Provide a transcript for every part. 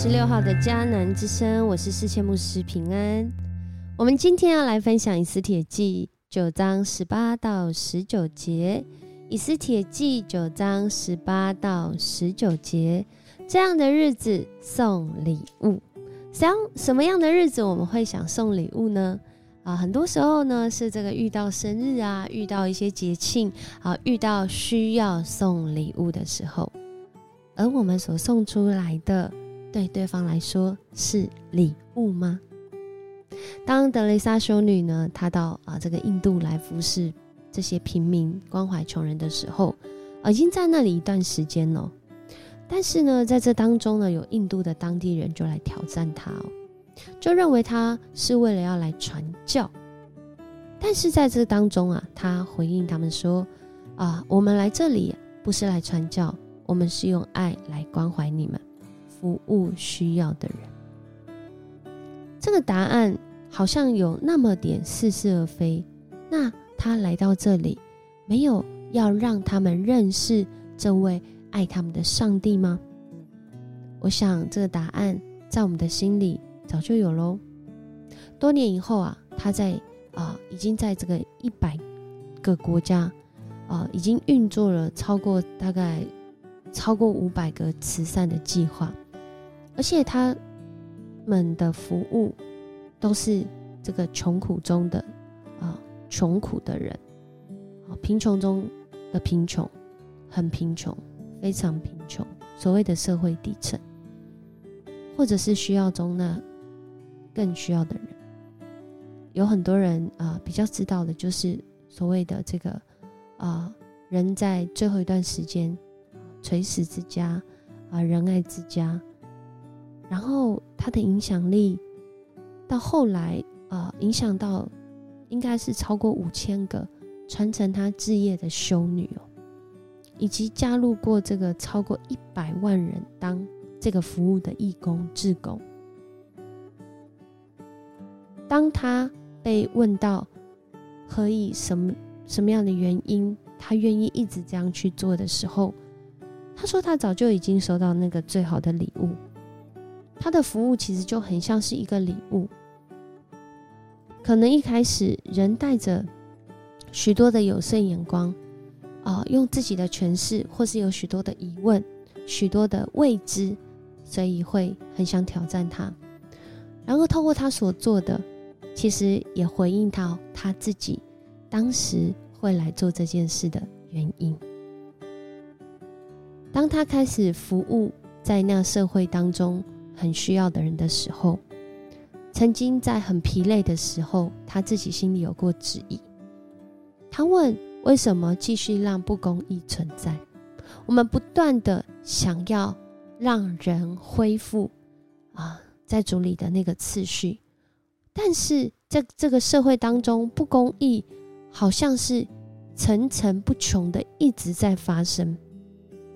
十六号的迦南之声，我是世界牧师平安。我们今天要来分享以斯帖记九章十八到十九节。以斯帖记九章十八到十九节，这样的日子送礼物，想什么样的日子我们会想送礼物呢？啊，很多时候呢是这个遇到生日啊，遇到一些节庆啊，遇到需要送礼物的时候。而我们所送出来的，对对方来说是礼物吗？当德雷莎修女呢，她到啊这个印度来服侍这些平民、关怀穷人的时候，啊已经在那里一段时间了。但是呢，在这当中呢，有印度的当地人就来挑战她哦，就认为她是为了要来传教。但是在这当中啊，她回应他们说：“啊，我们来这里不是来传教。”我们是用爱来关怀你们，服务需要的人。这个答案好像有那么点似是而非。那他来到这里，没有要让他们认识这位爱他们的上帝吗？我想这个答案在我们的心里早就有喽。多年以后啊，他在啊，已经在这个一百个国家啊，已经运作了超过大概。超过五百个慈善的计划，而且他们的服务都是这个穷苦中的啊穷苦的人，啊贫穷中的贫穷，很贫穷，非常贫穷，所谓的社会底层，或者是需要中那更需要的人，有很多人啊比较知道的就是所谓的这个啊人在最后一段时间。垂死之家，啊，仁爱之家，然后他的影响力到后来，呃，影响到应该是超过五千个传承他置业的修女哦，以及加入过这个超过一百万人当这个服务的义工志工。当他被问到何以什么什么样的原因，他愿意一直这样去做的时候。他说：“他早就已经收到那个最好的礼物，他的服务其实就很像是一个礼物。可能一开始人带着许多的有色眼光，啊，用自己的诠释，或是有许多的疑问、许多的未知，所以会很想挑战他。然后透过他所做的，其实也回应到他自己当时会来做这件事的原因。”当他开始服务在那社会当中很需要的人的时候，曾经在很疲累的时候，他自己心里有过质疑。他问：为什么继续让不公义存在？我们不断的想要让人恢复啊，在主里的那个次序，但是在这个社会当中，不公义好像是层层不穷的一直在发生。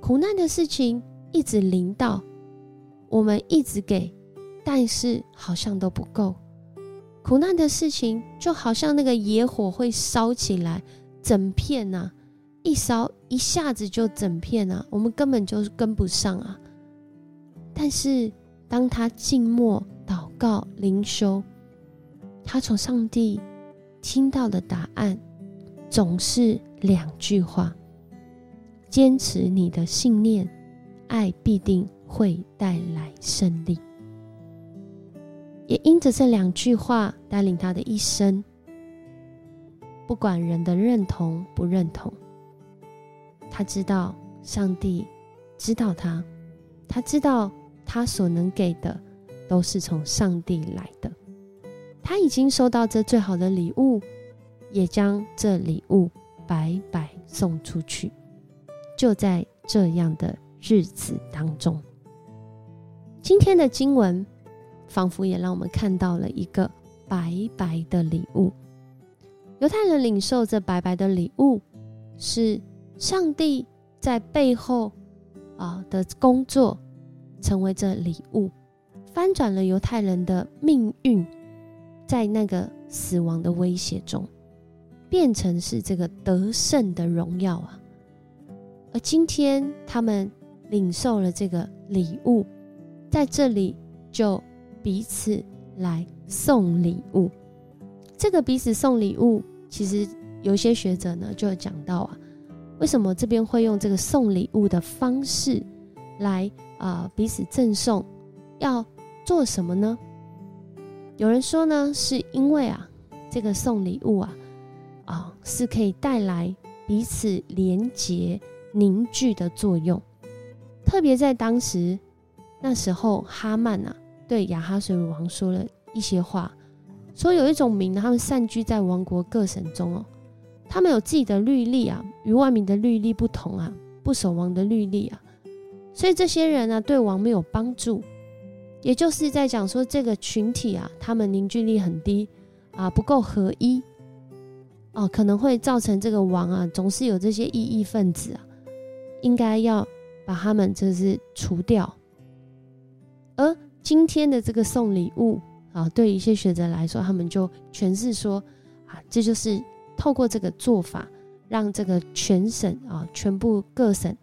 苦难的事情一直临到，我们一直给，但是好像都不够。苦难的事情就好像那个野火会烧起来，整片呐，一烧一下子就整片啊，我们根本就跟不上啊。但是当他静默祷告灵修，他从上帝听到的答案总是两句话。坚持你的信念，爱必定会带来胜利。也因着这两句话带领他的一生，不管人的认同不认同，他知道上帝知道他，他知道他所能给的都是从上帝来的。他已经收到这最好的礼物，也将这礼物白白送出去。就在这样的日子当中，今天的经文仿佛也让我们看到了一个白白的礼物。犹太人领受这白白的礼物，是上帝在背后啊的工作，成为这礼物，翻转了犹太人的命运，在那个死亡的威胁中，变成是这个得胜的荣耀啊！而今天，他们领受了这个礼物，在这里就彼此来送礼物。这个彼此送礼物，其实有些学者呢就有讲到啊，为什么这边会用这个送礼物的方式来啊彼此赠送？要做什么呢？有人说呢，是因为啊，这个送礼物啊，啊是可以带来彼此连结凝聚的作用。特别在当时那时候，哈曼啊对亚哈水王说了一些话。说有一种民，他们散居在王国各省中哦，他们有自己的律例啊，与外民的律例不同啊，不守王的律例啊，所以这些人呢，对王没有帮助，也就是在讲说这个群体啊，他们凝聚力很低啊，不够合一哦，可能会造成这个王啊，总是有这些异议分子啊，应该要把他们就是除掉，而今天的这个送礼物。啊，对一些学者来说，他们就诠释说，啊，这就是透过这个做法，让这个全省啊，全部各省、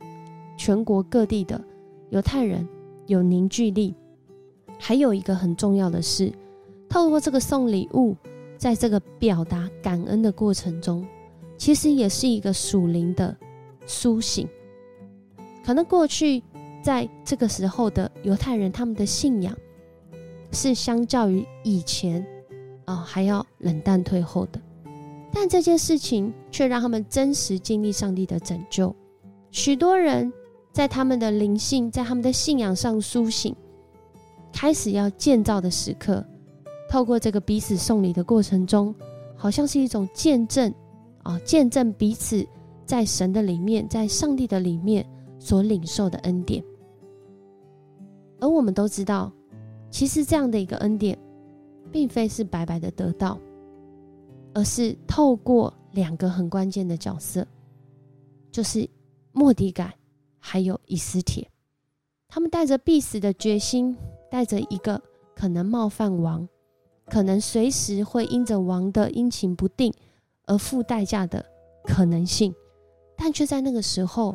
全国各地的犹太人有凝聚力。还有一个很重要的是，透过这个送礼物，在这个表达感恩的过程中，其实也是一个属灵的苏醒。可能过去在这个时候的犹太人，他们的信仰。是相较于以前，啊还要冷淡退后的，但这件事情却让他们真实经历上帝的拯救。许多人在他们的灵性，在他们的信仰上苏醒，开始要建造的时刻，透过这个彼此送礼的过程中，好像是一种见证，啊见证彼此在神的里面，在上帝的里面所领受的恩典。而我们都知道。其实这样的一个恩典，并非是白白的得到，而是透过两个很关键的角色，就是莫迪改还有以斯帖，他们带着必死的决心，带着一个可能冒犯王，可能随时会因着王的阴晴不定而付代价的可能性，但却在那个时候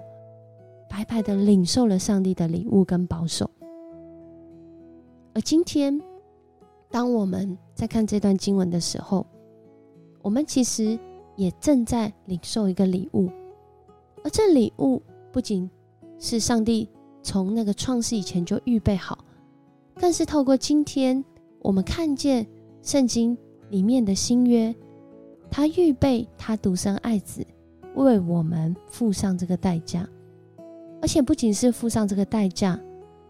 白白的领受了上帝的礼物跟保守。而今天，当我们在看这段经文的时候，我们其实也正在领受一个礼物，而这礼物不仅是上帝从那个创世以前就预备好，更是透过今天我们看见圣经里面的新约，他预备他独生爱子为我们付上这个代价，而且不仅是付上这个代价，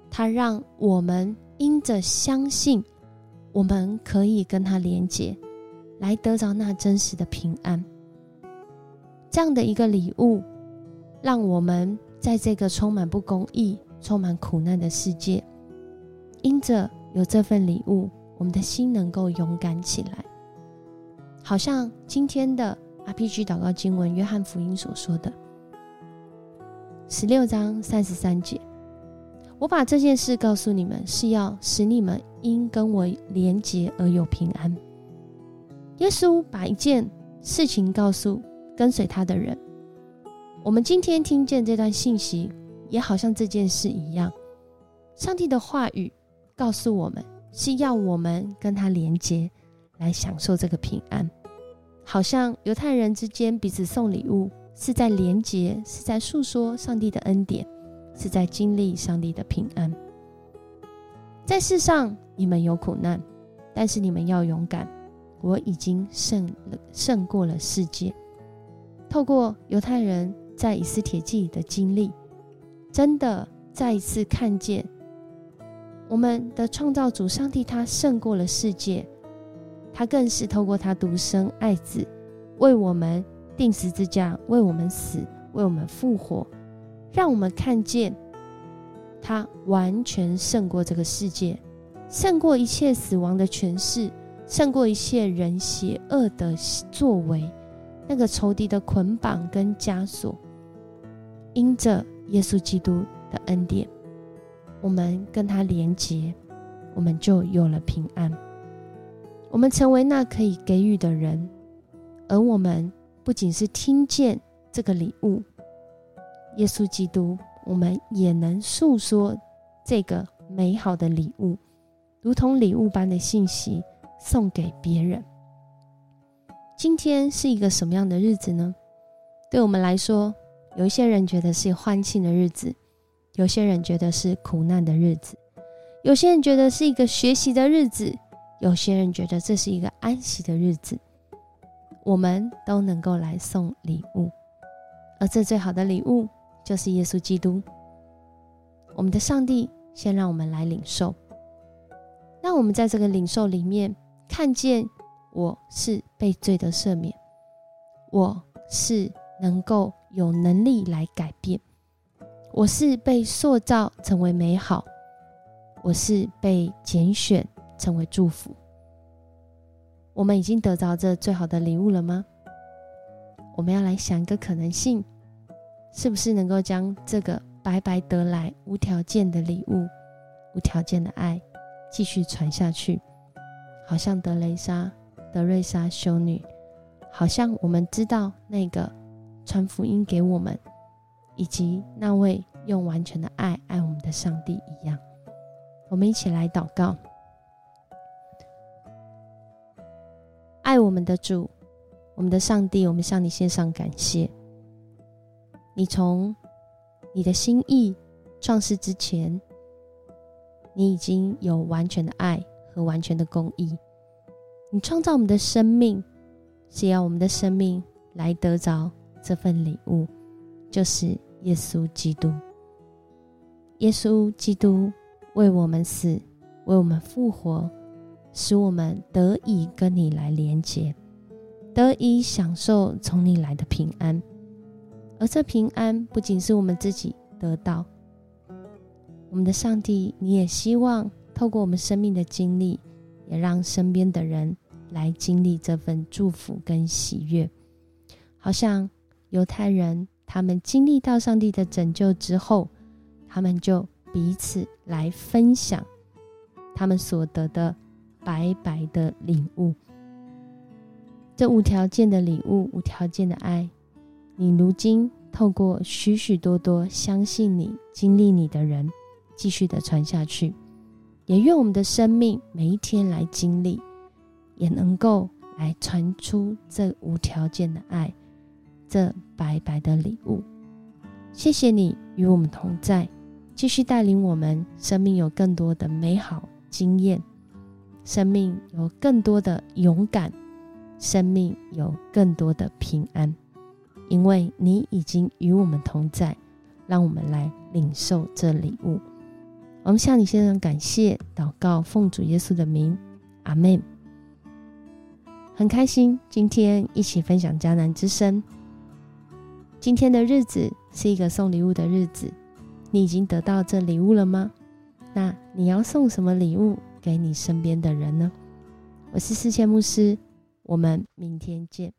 他让我们。因着相信，我们可以跟他连接，来得着那真实的平安。这样的一个礼物，让我们在这个充满不公义、充满苦难的世界，因着有这份礼物，我们的心能够勇敢起来。好像今天的 RPG 祷告经文，约翰福音所说的十六章三十三节。我把这件事告诉你们，是要使你们因跟我连结而有平安。耶稣把一件事情告诉跟随他的人。我们今天听见这段信息，也好像这件事一样。上帝的话语告诉我们，是要我们跟他连结，来享受这个平安。好像犹太人之间彼此送礼物，是在连结，是在诉说上帝的恩典。是在经历上帝的平安。在世上，你们有苦难，但是你们要勇敢。我已经胜了，胜过了世界。透过犹太人在以斯帖记的经历，真的再一次看见我们的创造主上帝，他胜过了世界。他更是透过他独生爱子，为我们定十字架，为我们死，为我们复活。让我们看见，他完全胜过这个世界，胜过一切死亡的权势，胜过一切人邪恶的作为，那个仇敌的捆绑跟枷锁。因着耶稣基督的恩典，我们跟他连结，我们就有了平安。我们成为那可以给予的人，而我们不仅是听见这个礼物。耶稣基督，我们也能诉说这个美好的礼物，如同礼物般的信息送给别人。今天是一个什么样的日子呢？对我们来说，有一些人觉得是欢庆的日子，有些人觉得是苦难的日子，有些人觉得是一个学习的日子，有些人觉得这是一个安息的日子。我们都能够来送礼物，而这最好的礼物就是耶稣基督。我们的上帝先让我们来领受，让我们在这个领受里面看见我是被罪的赦免，我是能够有能力来改变，我是被塑造成为美好，我是被拣选成为祝福。我们已经得着这最好的礼物了吗？我们要来想一个可能性，是不是能够将这个白白得来、无条件的礼物、无条件的爱继续传下去？好像德雷莎、德瑞莎修女，好像我们知道那个传福音给我们，以及那位用完全的爱爱我们的上帝一样。我们一起来祷告。爱我们的主，我们的上帝，我们向你献上感谢。你从你的心意创世之前，你已经有完全的爱和完全的公义。你创造我们的生命，是要我们的生命来得着这份礼物，就是耶稣基督。耶稣基督为我们死，为我们复活。使我们得以跟你来连接，得以享受从你来的平安，而这平安不仅是我们自己得到，我们的上帝，你也希望透过我们生命的经历，也让身边的人来经历这份祝福跟喜悦。好像犹太人，他们经历到上帝的拯救之后，他们就彼此来分享他们所得的。白白的礼物，这无条件的礼物，无条件的爱，你如今透过许许多多相信你、经历你的人，继续的传下去。也愿我们的生命每一天来经历，也能够来传出这无条件的爱，这白白的礼物。谢谢你与我们同在，继续带领我们生命有更多的美好经验。生命有更多的勇敢，生命有更多的平安，因为你已经与我们同在。让我们来领受这礼物。我们向你先生感谢，祷告，奉主耶稣的名，阿门。很开心今天一起分享迦南之声。今天的日子是一个送礼物的日子，你已经得到这礼物了吗？那你要送什么礼物？给你身边的人呢？我是世界牧师，我们明天见。